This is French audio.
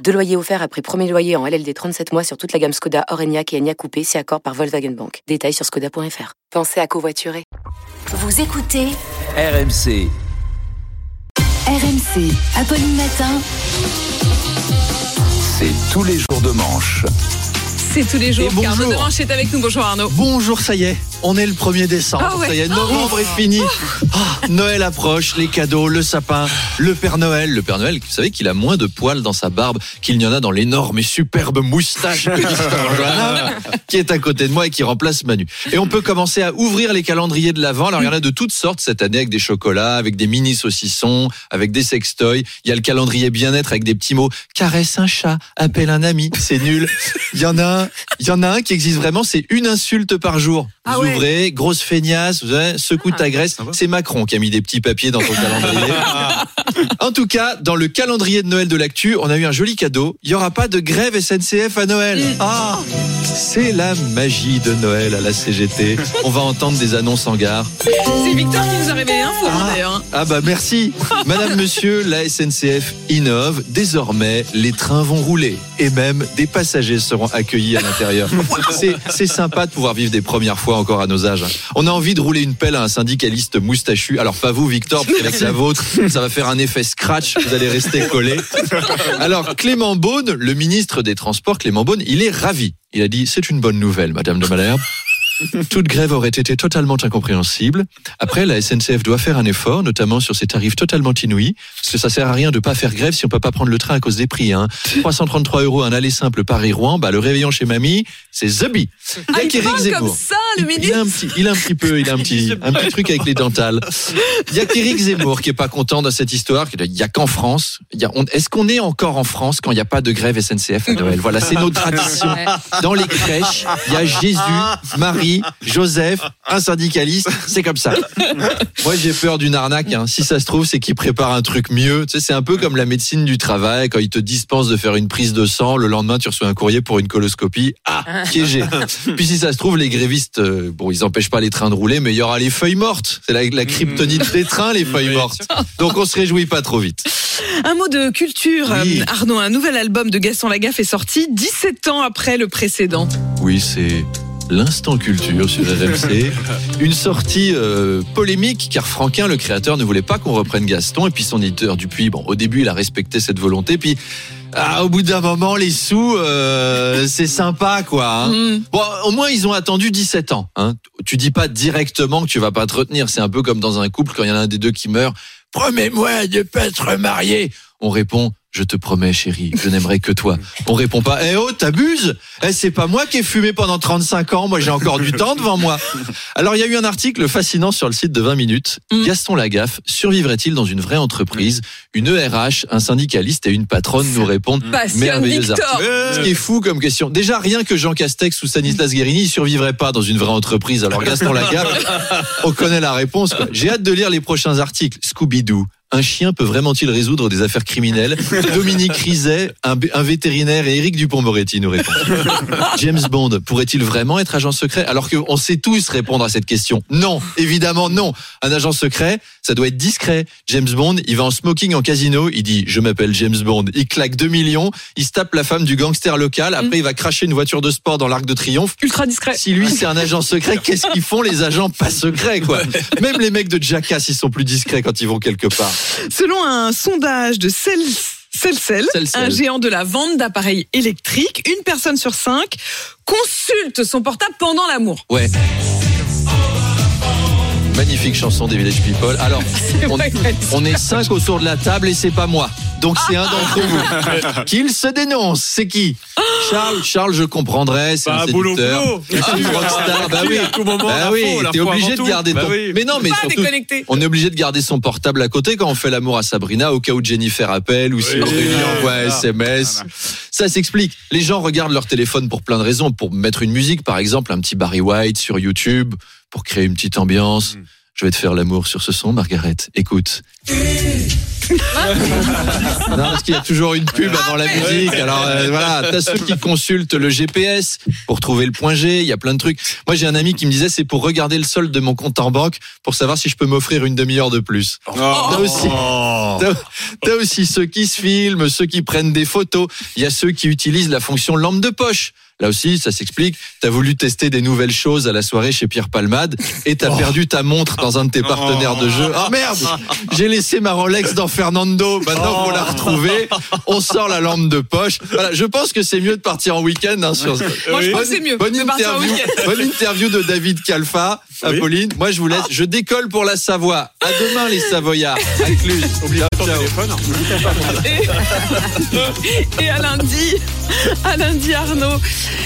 Deux loyers offerts après premier loyer en LLD 37 mois sur toute la gamme Skoda, Orenia et Enya Coupé, si accord par Volkswagen Bank. Détails sur skoda.fr. Pensez à covoiturer. Vous écoutez RMC. RMC, Apolline Matin. C'est tous les jours de manche. C'est tous les jours. Et bonjour. Arnaud Demanche est avec nous. Bonjour Arnaud. Bonjour, ça y est, on est le 1er décembre. Ah ouais. Ça y est, novembre est fini. Ah, Noël approche, les cadeaux, le sapin, le Père Noël. Le Père Noël, vous savez qu'il a moins de poils dans sa barbe qu'il n'y en a dans l'énorme et superbe moustache qui est à côté de moi et qui remplace Manu. Et on peut commencer à ouvrir les calendriers de l'Avent. Alors, il y en a de toutes sortes cette année avec des chocolats, avec des mini saucissons, avec des sextoys. Il y a le calendrier bien-être avec des petits mots. Caresse un chat, appelle un ami. C'est nul. Il y en a un, il y en a un qui existe vraiment, c'est une insulte par jour. Ah vous ouais. ouvrez, grosse feignasse, vous savez, secoue ta graisse. C'est Macron qui a mis des petits papiers dans ton calendrier. en tout cas, dans le calendrier de Noël de l'actu, on a eu un joli cadeau. Il n'y aura pas de grève SNCF à Noël. Ah, c'est la magie de Noël à la CGT. On va entendre des annonces en gare. C'est Victor qui nous a révélé l'info hein, d'ailleurs. hein. Ah bah merci. Madame, monsieur, la SNCF innove. Désormais, les trains vont rouler et même des passagers seront accueillis à l'intérieur. C'est, c'est sympa de pouvoir vivre des premières fois encore à nos âges. On a envie de rouler une pelle à un syndicaliste moustachu. Alors pas vous, Victor, parce qu'avec la vôtre, ça va faire un effet scratch. Vous allez rester collé. Alors Clément Beaune, le ministre des Transports, Clément Beaune, il est ravi. Il a dit c'est une bonne nouvelle, Madame de Malherbe. Toute grève aurait été totalement incompréhensible. Après, la SNCF doit faire un effort, notamment sur ses tarifs totalement inouïs, parce que ça sert à rien de pas faire grève si on peut pas prendre le train à cause des prix. Hein. 333 euros un aller simple Paris-Rouen, bah le réveillon chez mamie, c'est Zebi. Ah, il parle comme ça, le il, il a un ministre. petit, il a un petit peu, il a un petit, un petit truc avec les dentales. Il y a qu'Éric Zemmour qui est pas content de cette histoire. Il y a qu'en France. Est-ce qu'on est encore en France quand il n'y a pas de grève SNCF à Noël? Voilà, c'est notre tradition. Dans les crèches, il y a Jésus, Marie, Joseph, un syndicaliste. C'est comme ça. Moi, j'ai peur d'une arnaque. hein. Si ça se trouve, c'est qu'ils préparent un truc mieux. Tu sais, c'est un peu comme la médecine du travail. Quand ils te dispensent de faire une prise de sang, le lendemain, tu reçois un courrier pour une coloscopie. Ah, piégé. Puis si ça se trouve, les grévistes, euh, bon, ils empêchent pas les trains de rouler, mais il y aura les feuilles mortes. C'est la, la kryptonite des trains, les feuilles mortes. Donc on se réjouit pas trop vite. Un mot de culture. Oui. Euh, Arnaud, un nouvel album de Gaston Lagaffe est sorti 17 ans après le précédent. Oui, c'est l'instant culture sur RMC. Une sortie euh, polémique car Franquin, le créateur, ne voulait pas qu'on reprenne Gaston et puis son éditeur Dupuis. Bon, au début, il a respecté cette volonté, puis ah, au bout d'un moment, les sous, euh, c'est sympa, quoi. hein. Mm. Bon, au moins, ils ont attendu 17 ans. Hein. Tu dis pas directement que tu vas pas te retenir. C'est un peu comme dans un couple quand il y en a un des deux qui meurt. Promets-moi de pas te remarier. On répond. Je te promets, chérie, je n'aimerais que toi. On répond pas, eh oh, t'abuses Eh, c'est pas moi qui ai fumé pendant 35 ans, moi j'ai encore du temps devant moi. Alors, il y a eu un article fascinant sur le site de 20 minutes. Mm. Gaston Lagaffe survivrait-il dans une vraie entreprise? Une ERH, un syndicaliste et une patronne nous répondent. Passionne Merveilleux article. Ce qui est fou comme question. Déjà, rien que Jean Castex ou Stanislas Guérini, ils survivraient pas dans une vraie entreprise. Alors, Gaston Lagaffe, on connaît la réponse. J'ai hâte de lire les prochains articles. Scooby-Doo. Un chien peut vraiment-il résoudre des affaires criminelles Dominique Rizet, un, vétérinaire et Éric Dupont-Moretti nous répondent. James Bond pourrait-il vraiment être agent secret? Alors qu'on sait tous répondre à cette question. Non, évidemment non. Un agent secret, ça doit être discret. James Bond, il va en smoking en casino, il dit je m'appelle James Bond, il claque 2 millions, il se tape la femme du gangster local, après il va cracher une voiture de sport dans l'Arc de Triomphe. Ultra discret. Si lui c'est un agent secret, qu'est-ce qu'ils font les agents pas secrets quoi? Même les mecs de Jackass ils sont plus discrets quand ils vont quelque part. Selon un sondage de Cel- Celcel, Celcel. un géant de la vente d'appareils électriques, une personne sur cinq consulte son portable pendant l'amour. Ouais. Magnifique chanson des Village People. Alors, on, est cinq autour de la table et c'est pas moi. Donc c'est un d'entre vous. Qu'il se dénonce. C'est qui? Charles. Charles, je comprendrais. C'est un Bah, boulot, séducteur. boulot. C'est une rockstar. Bah oui. À tout moment, Bah oui. T'es obligé de garder Bah ton. oui. Mais non, mais Pas surtout. déconnecté. On est obligé de garder son portable à côté quand on fait l'amour à Sabrina, au cas où Jennifer appelle ou si Oui. Aurélie envoie un Voilà. SMS. Ça s'explique. Les gens regardent leur téléphone pour plein de raisons. Pour mettre une musique, par exemple, un petit Barry White sur YouTube. pour créer une petite ambiance. Mm. Je vais te faire l'amour sur ce son, Margaret. Écoute. Non, parce qu'il y a toujours une pub avant la musique. Alors euh, voilà, t'as ceux qui consultent le GPS pour trouver le point G. Il y a plein de trucs. Moi, j'ai un ami qui me disait c'est pour regarder le solde de mon compte en banque pour savoir si je peux m'offrir une demi-heure de plus. T'as aussi, t'as- t'as aussi ceux qui se filment, ceux qui prennent des photos. Il y a ceux qui utilisent la fonction lampe de poche. Là aussi, ça s'explique. T'as voulu tester des nouvelles choses à la soirée chez Pierre Palmade et t'as perdu ta montre dans un de tes partenaires de jeu. Ah merde J'ai laissé ma Rolex dans Fernando. Maintenant, pour la retrouver, on sort la lampe de poche. Voilà, je pense que c'est mieux de partir en week-end. Hein, sur... Moi, je pense que c'est mieux Bonne interview, week-end. bonne interview de David Calfa. Apolline, moi je vous laisse. Je décolle pour la Savoie. À demain les Savoyards. Et, et à lundi, à lundi Arnaud.